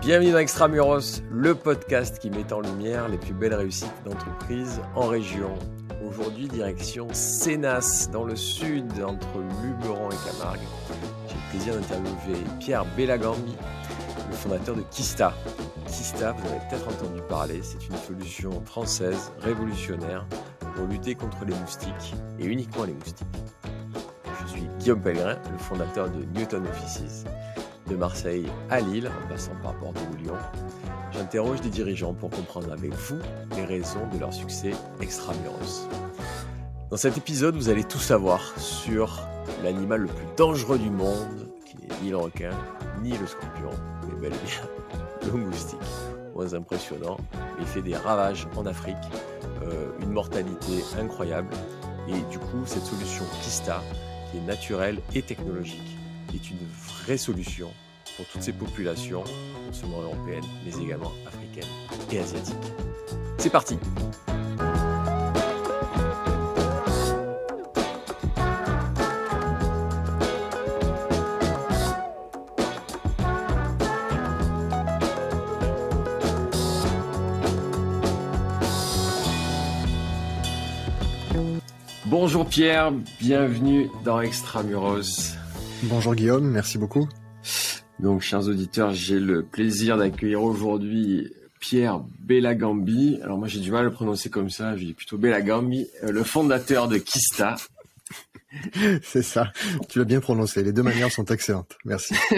Bienvenue dans Extramuros, le podcast qui met en lumière les plus belles réussites d'entreprises en région. Aujourd'hui, direction Sénas, dans le sud, entre Luberon et Camargue. J'ai le plaisir d'interviewer Pierre Bellagambi, le fondateur de Kista. Kista, vous avez peut-être entendu parler, c'est une solution française révolutionnaire pour lutter contre les moustiques, et uniquement les moustiques. Je suis Guillaume Pellegrin, le fondateur de Newton Offices de Marseille à Lille, en passant par Bordeaux ou Lyon. J'interroge des dirigeants pour comprendre avec vous les raisons de leur succès extramuros. Dans cet épisode, vous allez tout savoir sur l'animal le plus dangereux du monde, qui n'est ni le requin, ni le scorpion, mais bel et bien le moustique. Moins impressionnant, il fait des ravages en Afrique, euh, une mortalité incroyable, et du coup, cette solution Kista, qui est naturelle et technologique, est une vraie solution pour toutes ces populations, non seulement européennes, mais également africaines et asiatiques. C'est parti Bonjour Pierre, bienvenue dans Extramuros. Bonjour Guillaume, merci beaucoup. Donc, chers auditeurs, j'ai le plaisir d'accueillir aujourd'hui Pierre Bellagambi. Alors moi, j'ai du mal à le prononcer comme ça. Je dis plutôt Bellagambi, euh, le fondateur de Kista. C'est ça. Tu l'as bien prononcé. Les deux manières sont excellentes. Merci.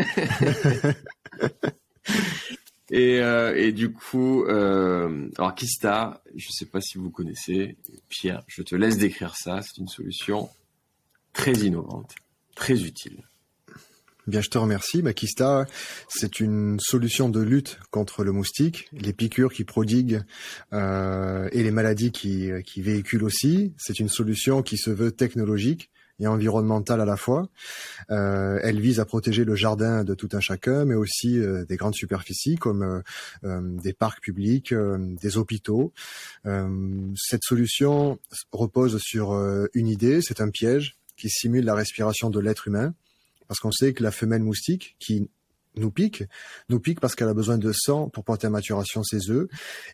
et, euh, et, du coup, euh, alors Kista, je ne sais pas si vous connaissez. Pierre, je te laisse décrire ça. C'est une solution très innovante, très utile. Bien, je te remercie. Makista, c'est une solution de lutte contre le moustique, les piqûres qui prodiguent euh, et les maladies qui, qui véhiculent aussi. C'est une solution qui se veut technologique et environnementale à la fois. Euh, elle vise à protéger le jardin de tout un chacun, mais aussi euh, des grandes superficies comme euh, euh, des parcs publics, euh, des hôpitaux. cette solution repose sur une idée, c'est un piège qui simule la respiration de l'être humain parce qu'on sait que la femelle moustique qui nous pique, nous pique parce qu'elle a besoin de sang pour porter à maturation ses œufs.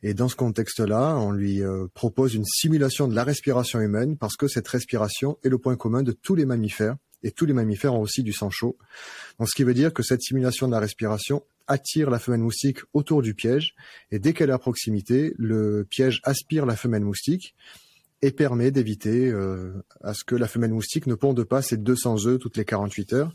Et dans ce contexte-là, on lui euh, propose une simulation de la respiration humaine parce que cette respiration est le point commun de tous les mammifères. Et tous les mammifères ont aussi du sang chaud. Donc, ce qui veut dire que cette simulation de la respiration attire la femelle moustique autour du piège. Et dès qu'elle est à proximité, le piège aspire la femelle moustique et permet d'éviter euh, à ce que la femelle moustique ne ponde pas ses 200 œufs toutes les 48 heures.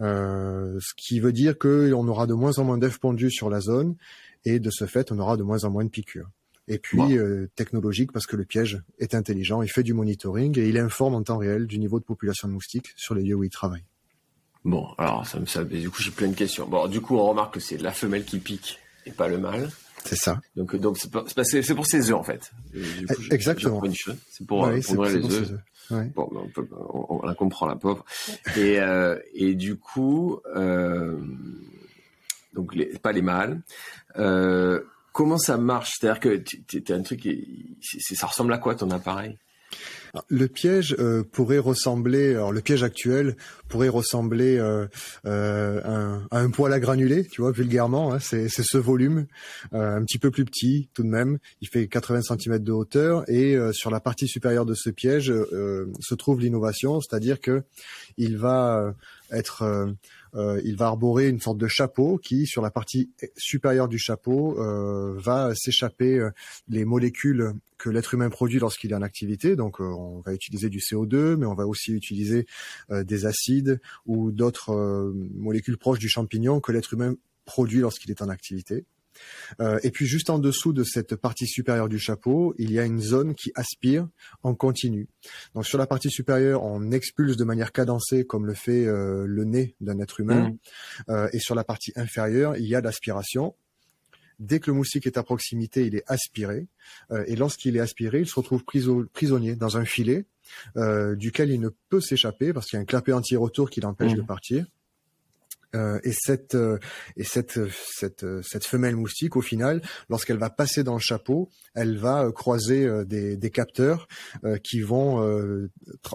Euh, ce qui veut dire qu'on aura de moins en moins d'œufs pondus sur la zone et de ce fait, on aura de moins en moins de piqûres. Et puis euh, technologique parce que le piège est intelligent, il fait du monitoring et il informe en temps réel du niveau de population de moustiques sur les lieux où il travaille. Bon, alors ça me ça, du coup j'ai plein de questions. Bon, du coup on remarque que c'est la femelle qui pique et pas le mâle. C'est ça. Donc donc c'est pour ses œufs en fait. Du coup, Exactement. C'est pour, ouais, pour nourrir les œufs. Ouais. Bon, on, peut, on, on, la comprend la pauvre. Et euh, et du coup euh, donc les, pas les mâles. Euh, comment ça marche? C'est-à-dire que tu un truc, ça ressemble à quoi ton appareil? Le piège euh, pourrait ressembler, alors le piège actuel pourrait ressembler euh, euh, à un poil à granulés, tu vois, vulgairement. Hein, c'est ce volume, un petit peu plus petit tout de même. Il fait 80 cm de hauteur et sur la partie supérieure de ce piège se trouve l'innovation, c'est-à-dire que il va être euh, il va arborer une sorte de chapeau qui, sur la partie supérieure du chapeau, euh, va s'échapper euh, les molécules que l'être humain produit lorsqu'il est en activité. Donc, on va utiliser du CO2, mais on va aussi utiliser des acides ou d'autres molécules proches du champignon que l'être humain produit lorsqu'il est en activité. Euh, et puis juste en dessous de cette partie supérieure du chapeau, il y a une zone qui aspire en continu. Donc sur la partie supérieure, on expulse de manière cadencée comme le fait euh, le nez d'un être humain. Mmh. Euh, et sur la partie inférieure, il y a l'aspiration. Dès que le moustique est à proximité, il est aspiré. et lorsqu'il est aspiré, il se retrouve prisonnier dans un filet duquel il ne peut s'échapper parce qu'il y a un clapet entier autour qui l'empêche mmh. de partir. Euh, et cette euh, et cette cette cette femelle moustique au final lorsqu'elle va passer dans le chapeau elle va croiser des, des capteurs qui vont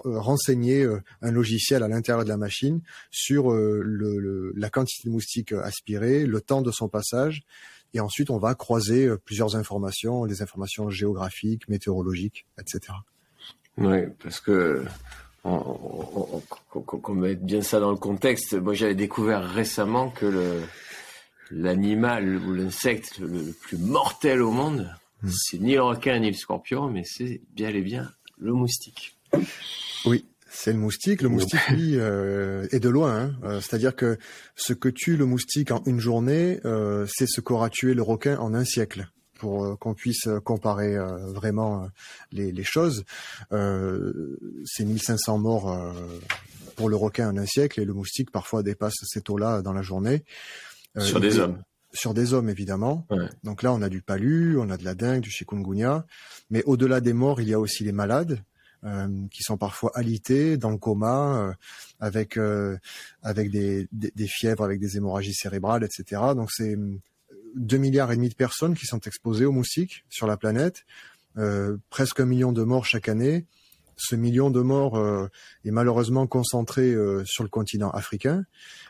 renseigner un logiciel à l'intérieur de la machine sur le, la quantité de moustiques aspirées le temps de son passage. Et ensuite on va croiser plusieurs informations les informations géographiques météorologiques etc oui parce que qu'on mette bien ça dans le contexte, moi j'avais découvert récemment que le l'animal ou l'insecte le, plus mortel au monde, hmm. c'est ni le requin ni le scorpion, mais c'est bien et bien le moustique. Oui, c'est le moustique. Le moustique, lui, euh, est de loin. Hein. Euh, c'est-à-dire que ce que tue le moustique en une journée, euh, c'est ce qu'aura tué le requin en un siècle pour euh, qu'on puisse euh, comparer euh, vraiment les, les choses. c'est 1500 morts pour le requin en un siècle et le moustique parfois dépasse ces taux-là dans la journée. sur des hommes. Sur des hommes évidemment. Donc là, on a du palu, on a de la dengue, du chikungunya, mais au-delà des morts, il y a aussi les malades. Euh, qui sont parfois alités, dans le coma, euh, avec euh, avec des, des, des, fièvres, avec des hémorragies cérébrales, etc. Donc c'est 2 milliards et demi de personnes qui sont exposées aux moustiques sur la planète, euh, presque un million de morts chaque année. Ce million de morts euh, est malheureusement concentré euh, sur le continent africain.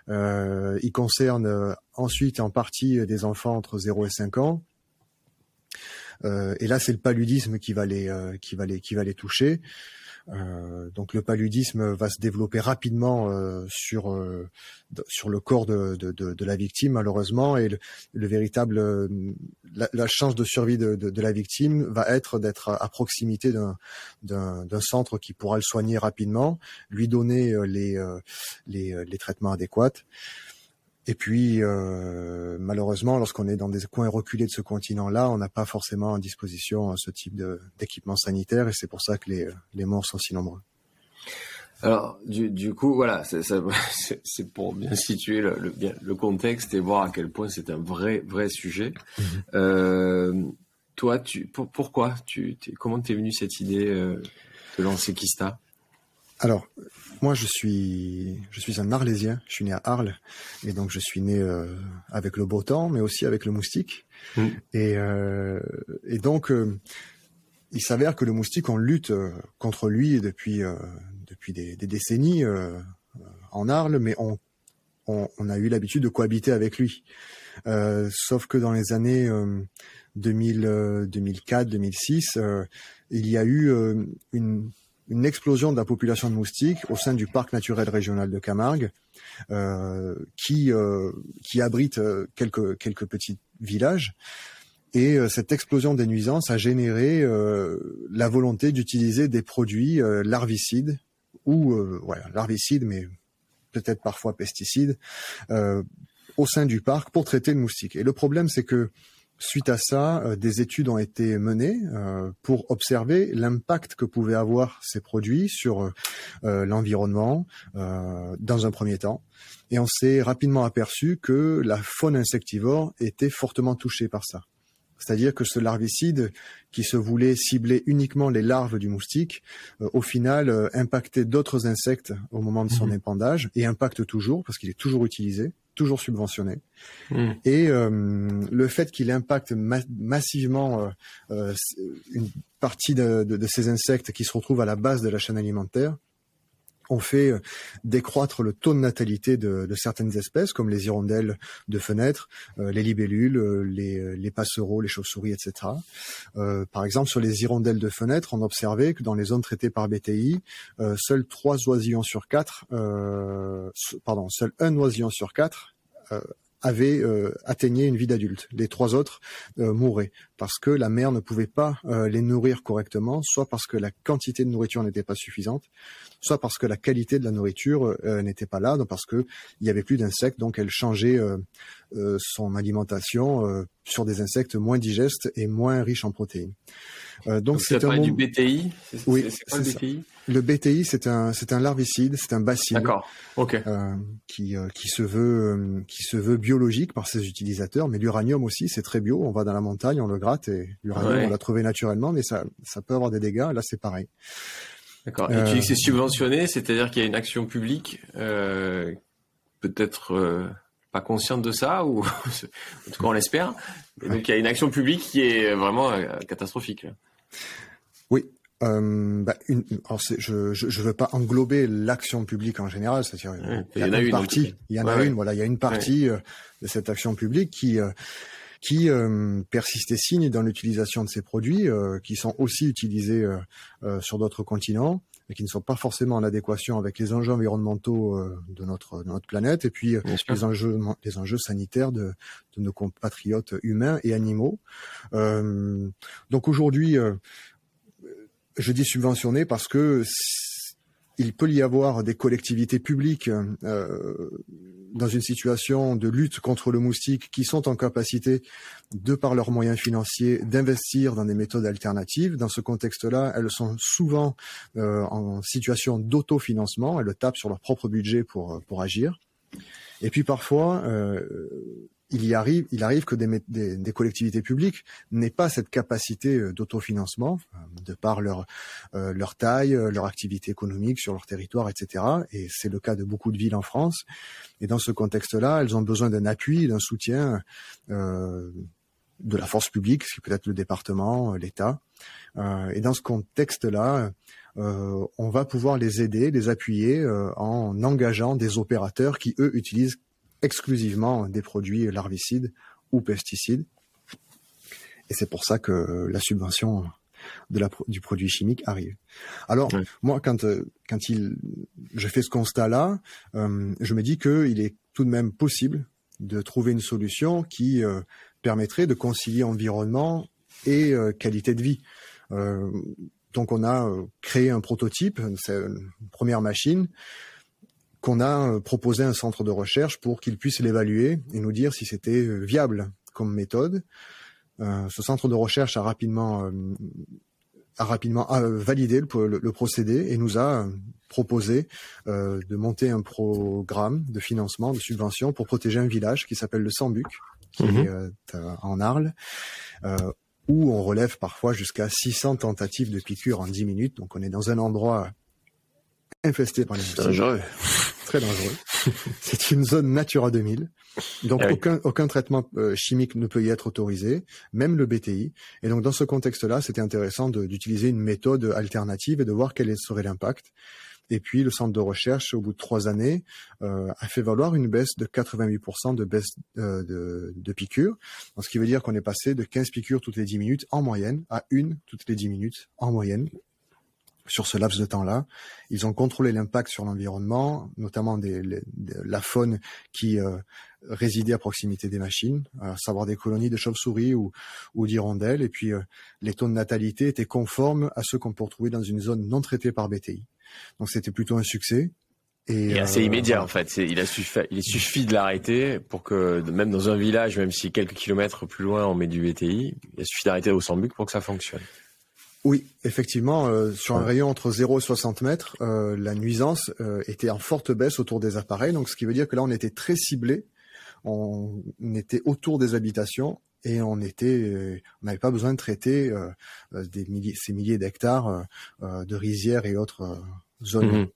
il concerne ensuite en partie des enfants entre 0 et 5 ans. et là, c'est le paludisme qui va les, qui va les, qui va les toucher. Euh, donc le paludisme va se développer rapidement euh, sur euh, sur le corps de, de, la victime malheureusement et le, véritable la, chance de survie de, la victime va être d'être à, proximité d'un d'un centre qui pourra le soigner rapidement, lui donner les les, les traitements adéquats. Et puis, euh, malheureusement, lorsqu'on est dans des coins reculés de ce continent-là, on n'a pas forcément à disposition ce type d'équipement sanitaire, et c'est pour ça que les, les, morts sont si nombreux. Alors, du, du coup, voilà, c'est pour bien situer le, le, le, contexte et voir à quel point c'est un vrai, vrai sujet. Mm-hmm. euh, toi, tu, pour, pourquoi tu, Comment t'es venu cette idée euh, de lancer Kista? Alors, moi, je suis, je suis un Arlésien. Je suis né à Arles, et donc je suis né euh, avec le beau temps, mais aussi avec le moustique. Mm. Et, euh, et donc, euh, il s'avère que le moustique, on lutte contre lui depuis depuis des, des décennies en Arles, mais on, on, on a eu l'habitude de cohabiter avec lui. sauf que dans les années 2000, 2004, 2006, il y a eu une une explosion de la population de moustiques au sein du parc naturel régional de Camargue, euh, qui euh, qui abrite euh, quelques quelques petits villages. Et cette explosion des nuisances a généré la volonté d'utiliser des produits larvicides ou voilà larvicides, mais peut-être parfois pesticides au sein du parc pour traiter le moustique. Et le problème, c'est que Suite à ça, euh, des études ont été menées euh, pour observer l'impact que pouvaient avoir ces produits sur euh, l'environnement dans un premier temps. Et on s'est rapidement aperçu que la faune insectivore était fortement touchée par ça. C'est-à-dire que ce larvicide, qui se voulait cibler uniquement les larves du moustique, au final impactait d'autres insectes au moment de son mmh. épandage et impacte toujours parce qu'il est toujours utilisé toujours subventionné. Hmm. Et euh, le fait qu'il impacte massivement euh, euh, une partie de, ces insectes qui se retrouvent à la base de la chaîne alimentaire, ont fait décroître le taux de natalité de, certaines espèces, comme les hirondelles de fenêtres, les libellules, les, les, passereaux, les chauves-souris, etc. par exemple, sur les hirondelles de fenêtres, on observait que dans les zones traitées par BTI, seuls trois oisillons sur quatre, pardon, seul un oisillon sur quatre euh, avait euh, atteignait une vie d'adulte. Les trois autres euh, mouraient parce que la mère ne pouvait pas les nourrir correctement, soit parce que la quantité de nourriture n'était pas suffisante, soit parce que la qualité de la nourriture n'était pas là, donc parce que il y avait plus d'insectes, donc elle changeait son alimentation sur des insectes moins digestes et moins riches en protéines. Euh, donc c'est un du BTI. Oui, c'est le BTI Le BTI, c'est un c'est un larvicide, c'est un bacille. D'accord. Ok. Euh, qui euh, qui se veut euh, qui se veut biologique par ses utilisateurs, mais l'uranium aussi, c'est très bio. On va dans la montagne, on le gratte et l'uranium, on l'a trouvé naturellement, mais ça ça peut avoir des dégâts. Là, c'est pareil. D'accord. Et tu dis que c'est subventionné, c'est-à-dire qu'il y a une action publique peut-être pas consciente de ça, ou en tout cas on l'espère. Donc il y a une action publique qui est vraiment catastrophique. Oui, euh, bah, une, alors je, je, je veux pas englober l'action publique en général, c'est-à-dire il y, en a une partie, il y en a une, voilà, il y a une partie euh, de cette action publique qui euh, qui euh, persiste et signe dans l'utilisation de ces produits, qui sont aussi utilisés sur d'autres continents et qui ne sont pas forcément en adéquation avec les enjeux environnementaux de notre de notre planète et puis les enjeux les enjeux sanitaires de, de nos compatriotes humains et animaux. donc aujourd'hui je dis subventionné parce que il peut y avoir des collectivités publiques euh, dans une situation de lutte contre le moustique qui sont en capacité, de par leurs moyens financiers, d'investir dans des méthodes alternatives. Dans ce contexte-là, elles sont souvent euh, en situation d'autofinancement, elles tapent sur leur propre budget pour, pour agir. Et puis parfois, euh, il y arrive, il arrive que des, des, collectivités publiques n'aient pas cette capacité euh, d'autofinancement euh, de par leur euh, leur taille, leur activité économique sur leur territoire, etc. Et c'est le cas de beaucoup de villes en France. Et dans ce contexte-là, elles ont besoin d'un appui, d'un soutien euh, de la force publique, ce qui peut être le département, l'État. Euh, et dans ce contexte-là, euh, on va pouvoir les aider, les appuyer en engageant des opérateurs qui eux utilisent exclusivement des produits larvicides ou pesticides. Et c'est pour ça que la subvention de la, du produit chimique arrive. Alors moi, quand euh, quand il, je fais ce constat-là, euh, je me dis qu'il est tout de même possible de trouver une solution qui euh, permettrait de concilier environnement et qualité de vie. donc on a créé un prototype, c'est une première machine qu'on a euh, proposé un centre de recherche pour qu'il puisse l'évaluer et nous dire si c'était euh, viable comme méthode. Euh, ce centre de recherche a rapidement a rapidement validé le, procédé et nous a proposé de monter un programme de financement, de subvention pour protéger un village qui s'appelle le Sambuc, qui mhm. est en Arles, où on relève parfois jusqu'à 600 tentatives de piqûres en 10 minutes. Donc on est dans un endroit infesté par les dangereux. Très dangereux. c'est une zone Natura 2000. Donc ah aucun, aucun traitement euh, chimique ne peut y être autorisé, même le BTI. Et donc dans ce contexte-là, c'était intéressant d'utiliser une méthode alternative et de voir quel serait l'impact. Et puis le centre de recherche, au bout de trois années, euh, a fait valoir une baisse de 88% de baisse euh, de, de, piqûres. ce qui veut dire qu'on est passé de 15 piqûres toutes les 10 minutes en moyenne à une toutes les 10 minutes en moyenne sur ce laps de temps-là. Ils ont contrôlé l'impact sur l'environnement, notamment des, la faune qui euh, résidait à proximité des machines, à savoir des colonies de chauves-souris ou, ou d'hirondelles. Et puis euh, les taux de natalité étaient conformes à ceux qu'on peut retrouver dans une zone non traitée par BTI. Donc c'était plutôt un succès. Et, assez euh, immédiat en fait. il a suffi, il suffit de l'arrêter pour que même dans un village, même si quelques kilomètres plus loin on met du BTI, il suffit d'arrêter au Sambuc pour que ça fonctionne. Oui, effectivement, euh, sur un rayon entre 0 et 60 mètres, euh, la nuisance euh, était en forte baisse autour des appareils, donc ce qui veut dire que là on était très ciblé, on, était autour des habitations et on était, on n'avait pas besoin de traiter des milliers, ces milliers d'hectares de rizières et autres zones. Mhm.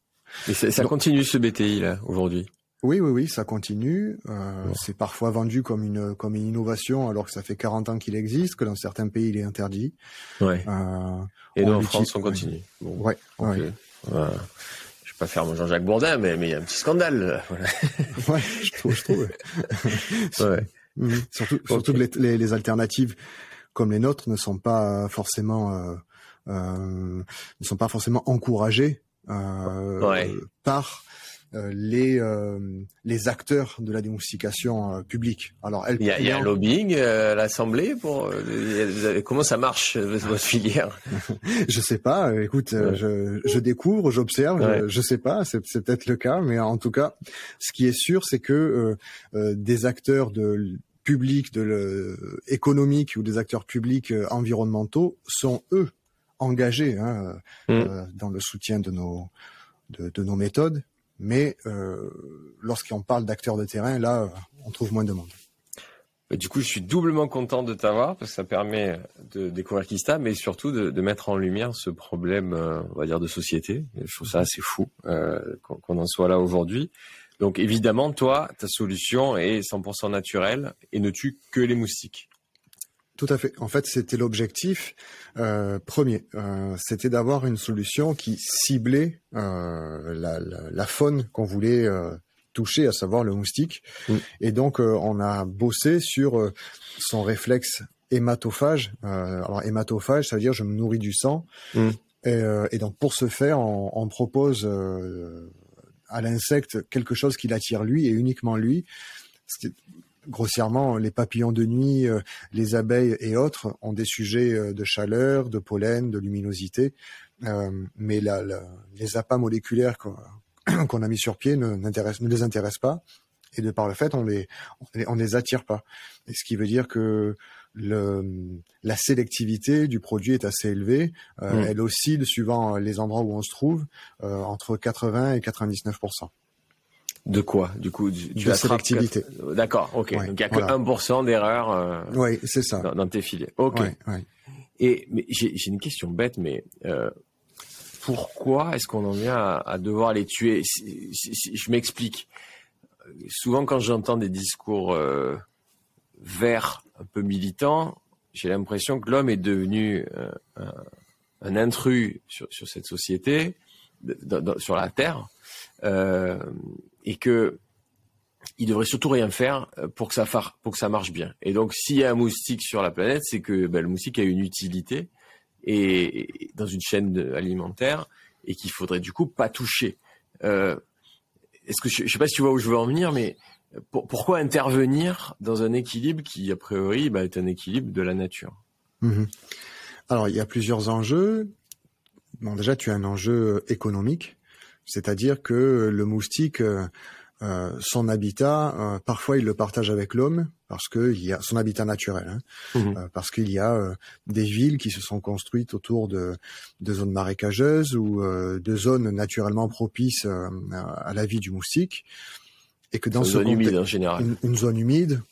Et ça continue ce BTI là aujourd'hui? Oui, oui, oui, ça continue. Euh, c'est parfois vendu comme une comme une innovation, alors que ça fait 40 ans qu'il existe, que dans certains pays il est interdit. Ouais. Euh, Et nous en France, on continue. Bon. Ouais. ouais. Je vais pas faire mon Jean-Jacques Bourdin, mais mais il y a un petit scandale. Voilà. ouais, je trouve. Je trouve. ouais. Mhm. Surtout, surtout que les, les, alternatives comme les nôtres ne sont pas forcément euh, euh ne sont pas forcément encouragées euh, ouais. par euh, les euh, les acteurs de la démoustication euh, publique. Alors, elle, il y a, il y a un lobbying à l'Assemblée pour comment ça marche votre filière? Je sais pas. Écoute, je, je découvre, j'observe. Je, sais pas. C'est, peut-être le cas, mais en tout cas, ce qui est sûr, c'est que des acteurs de publics, de le, économiques ou des acteurs publics environnementaux sont eux engagés hein, mm. dans le soutien de nos de, de nos méthodes mais euh, lorsqu'on parle d'acteurs de terrain, là, on trouve moins de monde. Du coup, je suis doublement content de t'avoir parce que ça permet de découvrir Kista, mais surtout de, mettre en lumière ce problème, euh, on va dire, de société. Je trouve ça assez fou euh, qu'on en soit là aujourd'hui. Donc évidemment, toi, ta solution est 100% naturelle et ne tue que les moustiques. Tout à fait. En fait, c'était l'objectif euh, premier. Euh, c'était d'avoir une solution qui ciblait euh, la, la, la, faune qu'on voulait toucher, à savoir le moustique. Mm. Et donc, on a bossé sur son réflexe hématophage. alors, hématophage, ça veut dire je me nourris du sang. Mm. Et, et, donc, pour ce faire, on, on propose à l'insecte quelque chose qui l'attire lui et uniquement lui grossièrement, les papillons de nuit, euh, les abeilles et autres ont des sujets euh, de chaleur, de pollen, de luminosité, euh, mais la, les appâts moléculaires qu'on a mis sur pied ne, ne les intéressent pas, et de par le fait, on les on les attire pas. Et ce qui veut dire que le, la sélectivité du produit est assez élevée. Mmh. Elle oscille suivant les endroits où on se trouve entre 80 et 99 de quoi, du coup du, De sélectivité. D'accord, ok. Donc il n'y a que 1% d'erreur euh, oui, c'est ça. Dans, tes filets. Ok. Et mais j'ai une question bête, mais euh, pourquoi est-ce qu'on en vient à, devoir les tuer? Je m'explique. Souvent, quand j'entends des discours euh, verts, un peu militants, j'ai l'impression que l'homme est devenu euh, un, un, intrus sur, sur cette société, sur la Terre. Euh, et que il devrait surtout rien faire pour que ça pour que ça marche bien. Et donc, s'il y a un moustique sur la planète, c'est que ben, le moustique a une utilité et, dans une chaîne alimentaire et qu'il faudrait du coup pas toucher. Euh, est-ce que je, je sais pas si tu vois où je veux en venir, mais pourquoi intervenir dans un équilibre qui a priori bah, est un équilibre de la nature? Mmh Alors, il y a plusieurs enjeux. Bon, déjà, tu as un enjeu économique. C'est-à-dire que le moustique, euh, euh, son habitat, euh, parfois il le partage avec l'homme parce qu'il y a son habitat naturel, hein, mmh parce qu'il y a des villes qui se sont construites autour de, de zones marécageuses ou de zones naturellement propices à la vie du moustique, et que dans une ce zone humide en général, une, zone humide.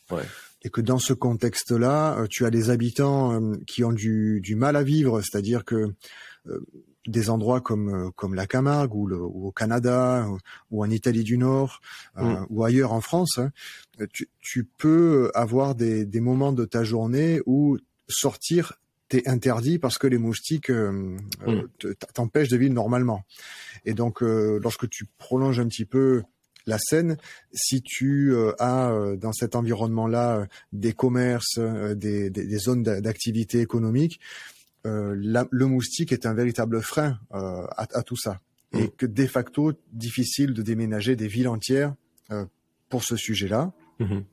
Et que dans ce contexte-là, tu as des habitants qui ont du, du mal à vivre, c'est-à-dire que des endroits comme euh, comme la Camargue ou, le, ou au Canada ou, en Italie du Nord euh, mm. ou ailleurs en France, hein, tu, tu, peux avoir des, des moments de ta journée où sortir t'es interdit parce que les moustiques euh, mm. t'empêchent de vivre normalement. Et donc lorsque tu prolonges un petit peu la scène, si tu as dans cet environnement-là des commerces, des, des, des zones d'activité économique, euh, le moustique est un véritable frein euh, à, à, tout ça. Mm. Et que de facto, difficile de déménager des villes entières euh, pour ce sujet-là. Mm-hmm.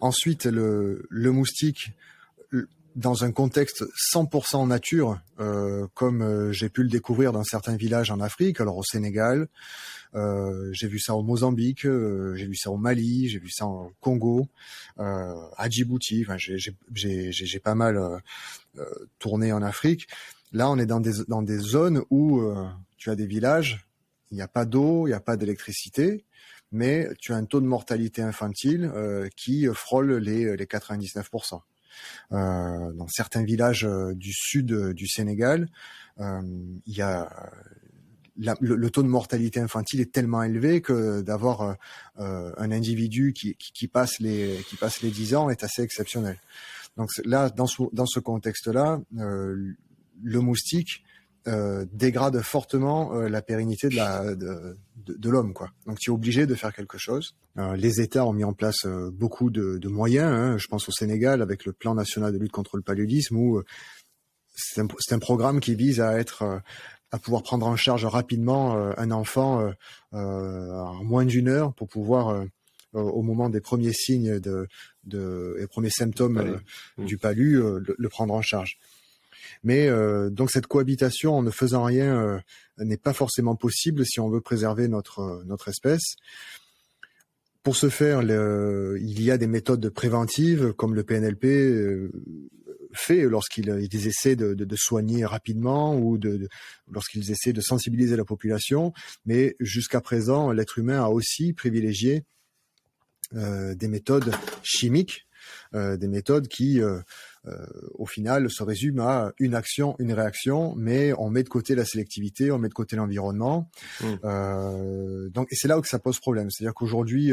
ensuite, le, le moustique, dans un contexte 100% nature, euh, comme euh, j'ai pu le découvrir dans certains villages en Afrique, alors au Sénégal, euh, j'ai vu ça au Mozambique, euh, j'ai vu ça au Mali, j'ai vu ça au Congo, euh, à Djibouti. Enfin, j'ai pas mal tourné en Afrique. Là, on est dans des dans des zones où tu as des villages, il n'y a pas d'eau, il n'y a pas d'électricité, mais tu as un taux de mortalité infantile qui frôle les les 99%. Euh, dans certains villages euh, du sud euh, du Sénégal, il y a le, taux de mortalité infantile est tellement élevé que d'avoir un individu qui, qui, passe les qui passe les 10 ans est assez exceptionnel. Donc là, dans ce, dans ce contexte-là, le moustique euh, dégrade fortement euh, la pérennité de la de, de, l'homme quoi. Donc tu es obligé de faire quelque chose. Euh, les États ont mis en place beaucoup de, de moyens. Hein. Je pense au Sénégal avec le plan national de lutte contre le paludisme où c'est un, un, programme qui vise à être à pouvoir prendre en charge rapidement un enfant en moins d'une heure pour pouvoir au moment des premiers signes de, de et premiers symptômes du palu le, le, prendre en charge. Mais euh, donc cette cohabitation en ne faisant rien euh, n'est pas forcément possible si on veut préserver notre euh, notre espèce. Pour ce faire, le, il y a des méthodes préventives comme le PNLP fait lorsqu'ils essaient de, de, de, soigner rapidement ou de, lorsqu'ils essaient de sensibiliser la population. Mais jusqu'à présent, l'être humain a aussi privilégié euh, des méthodes chimiques des méthodes qui au final se résument à une action, une réaction, mais on met de côté la sélectivité, on met de côté l'environnement. Mmh. donc, et c'est là où ça pose problème. C'est-à-dire qu'aujourd'hui,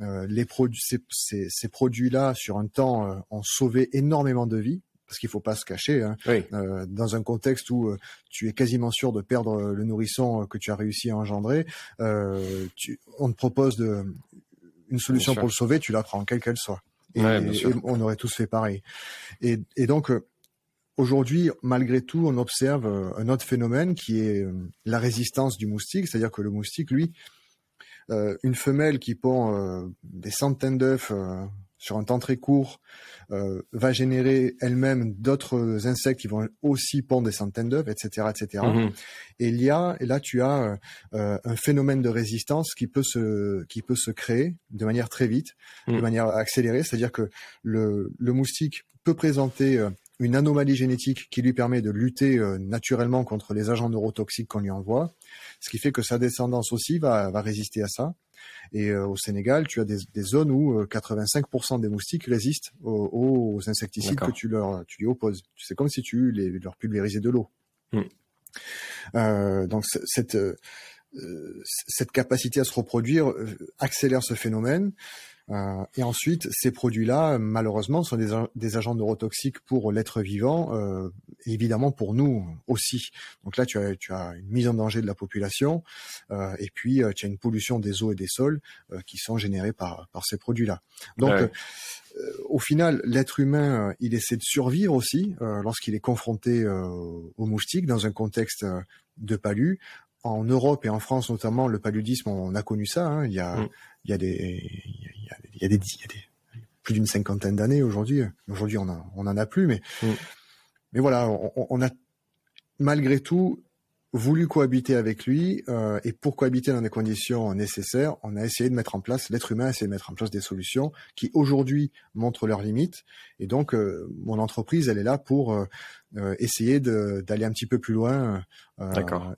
les produits, ces, ces, ces produits-là, sur un temps, ont sauvé énormément de vies parce qu'il faut pas se cacher, hein, euh, dans un contexte où euh, tu es quasiment sûr de perdre le nourrisson que tu as réussi à engendrer, euh, tu, on te propose de, une solution pour le sauver, tu la prends, quelle qu'elle soit. Et, on aurait tous fait pareil. Et, et donc, aujourd'hui, malgré tout, on observe un autre phénomène qui est la résistance du moustique, c'est-à-dire que le moustique, lui, une femelle qui pond des centaines d'œufs sur un temps très court, euh, va générer elle-même d'autres insectes qui vont aussi pondre des centaines d'œufs, etc., etc. Mhm. Et il y a, et là tu as euh, un phénomène de résistance qui peut se qui peut se créer de manière très vite, de mhm. manière accélérée, c'est-à-dire que le, le moustique peut présenter euh, une anomalie génétique qui lui permet de lutter naturellement contre les agents neurotoxiques qu'on lui envoie, ce qui fait que sa descendance aussi va, va résister à ça. Et euh, au Sénégal, tu as des, zones où 85% euh, des moustiques résistent aux, insecticides que tu leur tu lui opposes. C'est comme si tu les, leur pulvérisais de l'eau. Hmm. Euh, donc cette cette capacité à se reproduire accélère ce phénomène. Euh, et ensuite, ces produits-là, malheureusement, sont des, des, agents neurotoxiques pour l'être vivant, euh, évidemment pour nous aussi. Donc là, tu as, tu as une mise en danger de la population, euh, et puis euh, tu as une pollution des eaux et des sols euh, qui sont générés par, par ces produits-là. Donc, au final, l'être humain, il essaie de survivre aussi lorsqu'il est confronté aux moustiques dans un contexte de palu en Europe et en France notamment, le paludisme, on a connu ça. Hein. Il, y a, mm. Il, y a des, il, y a, il, y a des, il y a des, plus d'une cinquantaine d'années aujourd'hui. Aujourd'hui, on, a, on en a plus, mais, mm. mais voilà, on, on, a malgré tout voulu cohabiter avec lui euh, et pour cohabiter dans des conditions nécessaires, on a essayé de mettre en place, l'être humain a essayé de mettre en place des solutions qui aujourd'hui montrent leurs limites. Et donc, euh, mon entreprise, elle est là pour euh, essayer d'aller un petit peu plus loin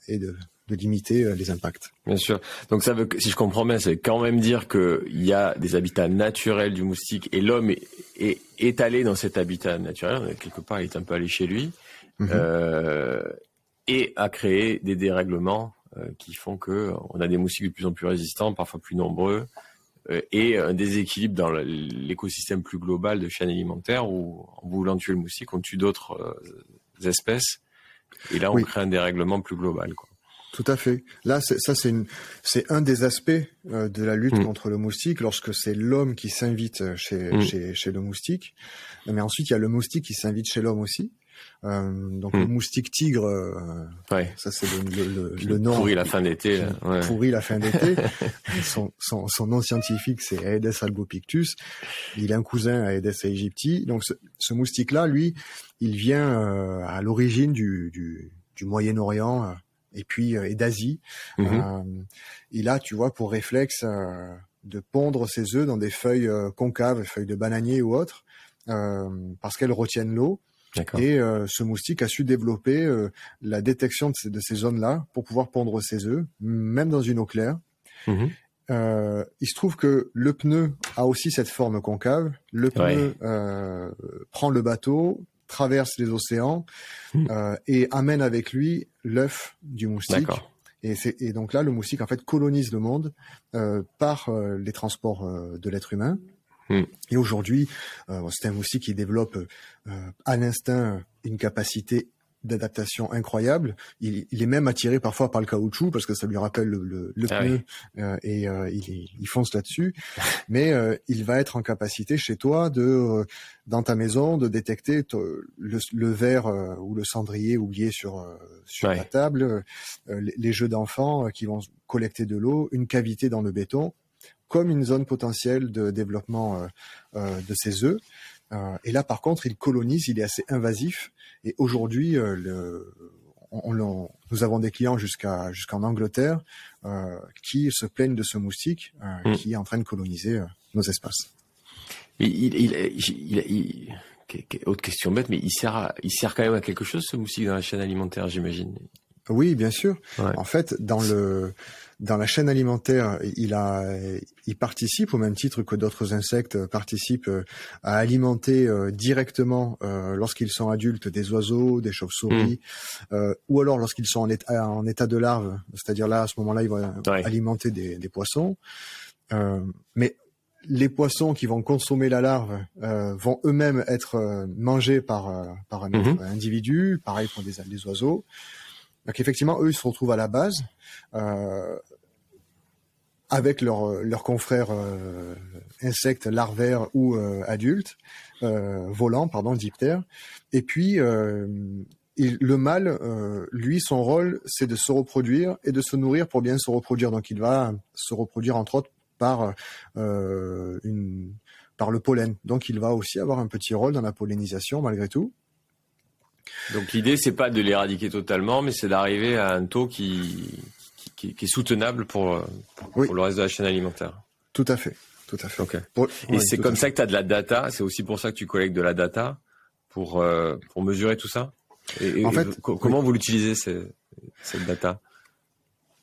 et de de limiter euh, les impacts. Bien sûr. Donc ça veut, si je comprends bien, ça veut quand même dire qu'il y a des habitats naturels du moustique et l'homme est, est, est, allé dans cet habitat naturel, quelque part il est un peu allé chez lui, mhm. euh, et a créé des dérèglements euh, qui font que on a des moustiques de plus en plus résistants, parfois plus nombreux, euh, et un déséquilibre dans l'écosystème plus global de chaîne alimentaire où en voulant tuer le moustique, on tue d'autres euh, espèces. Et là, on crée un dérèglement plus global. Quoi. Tout à fait. Là, ça, c'est c'est un des aspects euh, de la lutte mm. contre le moustique, lorsque c'est l'homme qui s'invite euh, chez, mm. chez, chez, le moustique. Mais ensuite, il y a le moustique qui s'invite chez l'homme aussi. Euh, donc le mm. moustique tigre, euh, ouais. ça c'est le, le, le, nom. Pourri la fin d'été. Ouais. Pourri la fin d'été. son, son, son, nom scientifique c'est Aedes albopictus. Il est un cousin à Aedes aegypti. Donc ce, ce moustique-là, lui, il vient euh, à l'origine du, du, du Moyen-Orient et puis euh, et d'Asie. Mhm. Euh, il a, tu vois, pour réflexe euh, de pondre ses œufs dans des feuilles concaves, feuilles de bananier ou autres, parce qu'elles retiennent l'eau. Et ce moustique a su développer la détection de ces, de ces zones-là pour pouvoir pondre ses œufs, même dans une eau claire. Euh, il se trouve que le pneu a aussi cette forme concave. Le pneu euh, prend le bateau, traverse les océans hmm. euh, et amène avec lui l'œuf du moustique. Et, et, donc là, le moustique en fait colonise le monde euh, par euh, les transports euh, de l'être humain. Hmm. Et aujourd'hui, euh, c'est un moustique qui développe à l'instinct une capacité d'adaptation incroyable. Il, il, est même attiré parfois par le caoutchouc parce que ça lui rappelle le, le, ah pneu euh, et euh, il, il, fonce là-dessus. Mais euh, il va être en capacité chez toi de, dans ta maison, de détecter le, le, verre ou le cendrier oublié sur sur la table, les, jeux d'enfants qui vont collecter de l'eau, une cavité dans le béton, comme une zone potentielle de développement de ces œufs. Et là, par contre, il colonise, il est assez invasif et aujourd'hui, euh, on, nous avons des clients jusqu'à jusqu'en Angleterre euh, qui se plaignent de ce moustique euh, mm. qui est en train de coloniser nos espaces. Il, il, il, autre question bête, mais il sert, il sert quand même à quelque chose ce moustique dans la chaîne alimentaire, j'imagine? Oui, bien sûr. En fait, dans le dans la chaîne alimentaire, il a, il participe au même titre que d'autres insectes participent euh, à alimenter euh, directement euh, lorsqu'ils sont adultes des oiseaux, des chauves-souris, mmh. ou alors lorsqu'ils sont en état, en état de larve, c'est-à-dire là à ce moment-là ils vont alimenter des, des poissons. mais les poissons qui vont consommer la larve vont eux-mêmes être mangés par par un mmh. individu, pareil pour des, des oiseaux. Effectivement, eux, ils se retrouvent à la base euh, avec leurs leurs confrères euh, insectes larvaires ou euh, adultes, volants, pardon, diptères. Et puis le mâle, lui, son rôle, c'est de se reproduire et de se nourrir pour bien se reproduire. Donc il va se reproduire entre autres par une par le pollen. Donc il va aussi avoir un petit rôle dans la pollinisation malgré tout. Donc l'idée, c'est pas de l'éradiquer totalement, mais c'est d'arriver à un taux qui, qui, est soutenable pour, pour, le reste de la chaîne alimentaire. Tout à fait. Tout à fait. Et c'est comme ça que tu as de la data, c'est aussi pour ça que tu collectes de la data pour, euh, pour mesurer tout ça? Et, en fait, Comment vous l'utilisez, cette data?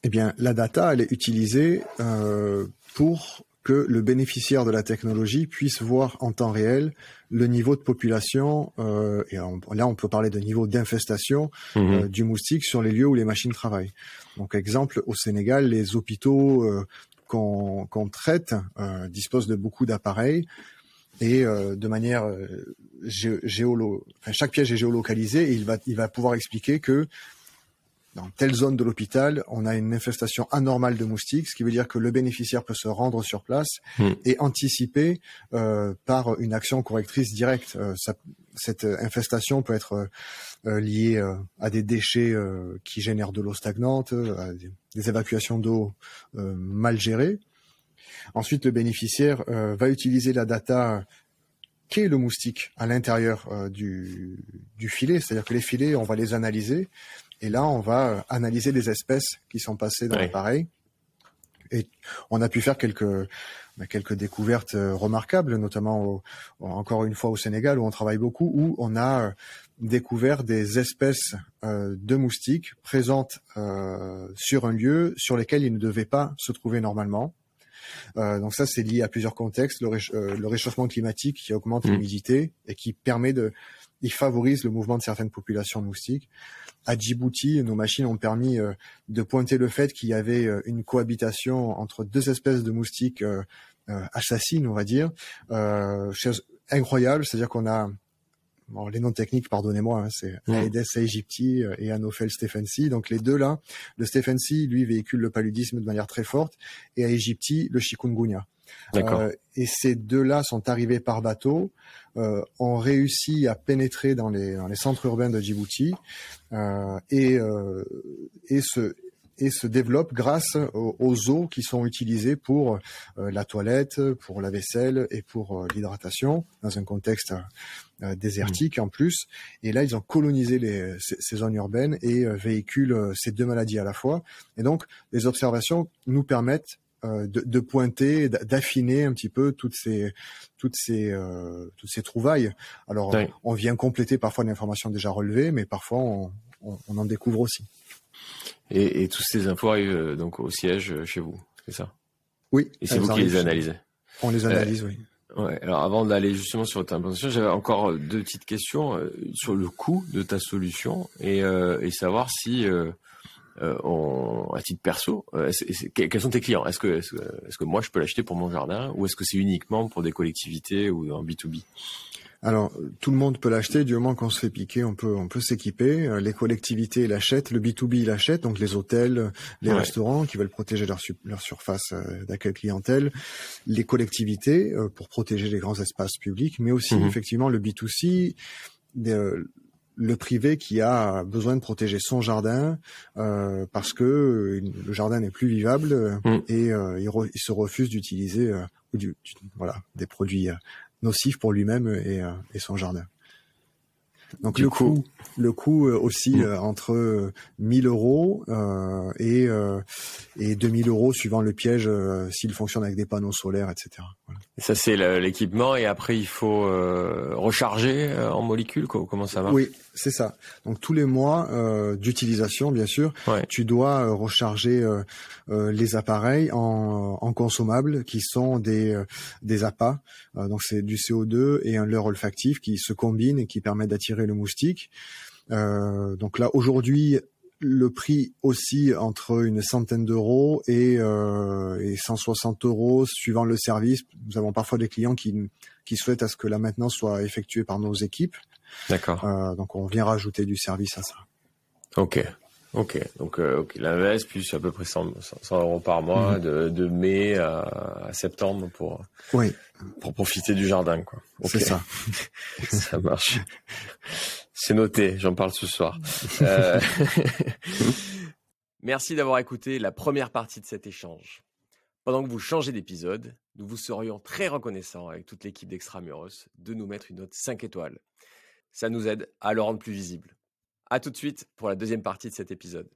Eh bien, la data, elle est utilisée euh, pour que le bénéficiaire de la technologie puisse voir en temps réel le niveau de population, euh, et là on peut parler de niveau d'infestation mhm. euh, du moustique sur les lieux où les machines travaillent. Donc exemple, au Sénégal, les hôpitaux euh, qu'on traite disposent de beaucoup d'appareils et de manière géolo, enfin, chaque piège est géolocalisé et il va, il va pouvoir expliquer que dans telle zone de l'hôpital, on a une infestation anormale de moustiques, ce qui veut dire que le bénéficiaire peut se rendre sur place hmm. et anticiper euh, par une action correctrice directe. Euh, cette infestation peut être euh, liée à des déchets qui génèrent de l'eau stagnante, à des, évacuations d'eau mal gérées. Ensuite, le bénéficiaire va utiliser la data qu'est le moustique à l'intérieur du, du filet, c'est-à-dire que les filets, on va les analyser et là, on va euh, analyser les espèces qui sont passées dans l'appareil. Et on a pu faire quelques quelques découvertes euh, remarquables, notamment encore une fois au Sénégal où on travaille beaucoup, où on a euh, découvert des espèces de moustiques présentes sur un lieu sur lesquels ils ne devaient pas se trouver normalement. donc ça, c'est lié à plusieurs contextes. Le, réchauffement climatique qui augmente mmh. l'humidité et qui permet de, il favorise le mouvement de certaines populations de moustiques à Djibouti, nos machines ont permis euh, de pointer le fait qu'il y avait euh, une cohabitation entre deux espèces de moustiques euh, assassines, on va dire, chose incroyable. C'est-à-dire qu'on a Bon, les noms techniques, pardonnez-moi, hein, c'est Aedes aegypti et Anopheles stephensi. Donc les deux là, le stephensi, lui, véhicule le paludisme de manière très forte, et aegypti, le chikungunya. Euh, et ces deux-là sont arrivés par bateau, euh, ont réussi à pénétrer dans les, dans les centres urbains de Djibouti euh, et, euh, et se et se développent grâce aux, eaux qui sont utilisées pour euh, la toilette, pour la vaisselle et pour l'hydratation dans un contexte désertique en plus. Et là, ils ont colonisé les, ces, ces, zones urbaines et véhiculent ces deux maladies à la fois. Et donc, les observations nous permettent euh, de, pointer, d'affiner un petit peu toutes ces toutes ces euh, toutes ces trouvailles. Alors on vient compléter parfois une information déjà relevée, mais parfois on, en découvre aussi. Et, et toutes ces infos arrivent euh, donc au siège chez vous, c'est ça? Oui. Et c'est vous qui les analysez? On les analyse, oui. Ouais, alors avant d'aller justement sur ta présentation, j'avais encore deux petites questions sur le coût de ta solution et, et savoir si euh, à titre perso, euh, quels sont tes clients? Est-ce que, est-ce, que moi je peux l'acheter pour mon jardin ou est-ce que c'est uniquement pour des collectivités ou en B2B alors, tout le monde peut l'acheter du moment qu'on se fait piquer, on peut on peut s'équiper. Euh, les collectivités l'achètent, le B2B l'achète, donc les hôtels, les restaurants qui veulent protéger leur, leur surface d'accueil clientèle, les collectivités pour protéger les grands espaces publics, mais aussi mhm. effectivement le B2C, le privé qui a besoin de protéger son jardin euh, parce que le jardin n'est plus vivable mm. et euh, il, se refuse d'utiliser euh, voilà des produits nocifs pour lui-même et, et, son jardin. Donc le coût, le coût aussi mm. entre 1000 euros et et 2000 euros suivant le piège s'il fonctionne avec des panneaux solaires, etc. Ça c'est l'équipement et après il faut recharger en molécules. Comment ça marche? Oui, C'est ça. Donc tous les mois euh, d'utilisation, bien sûr, tu dois euh, recharger euh, les appareils en, en, consommables qui sont des des appâts. donc c'est du CO2 et un leurre olfactif qui se combinent et qui permettent d'attirer le moustique. donc là aujourd'hui, le prix aussi entre une centaine d'euros et, euh, et 160 euros suivant le service. Nous avons parfois des clients qui, qui souhaitent à ce que la maintenance soit effectuée par nos équipes. D'accord. Euh, donc on vient rajouter du service à ça. Ok. Ok, donc euh, l'invest plus à peu près 100, 100 euros par mois mhm. de, de, mai à, septembre pour oui. pour profiter du jardin quoi. C'est ça. ça marche. C'est noté, j'en parle ce soir. Euh, Merci d'avoir écouté la première partie de cet échange. Pendant que vous changez d'épisode, nous vous serions très reconnaissants avec toute l'équipe d'Extramuros de nous mettre une note 5 étoiles. Ça nous aide à le rendre plus visible. À tout de suite pour la deuxième partie de cet épisode.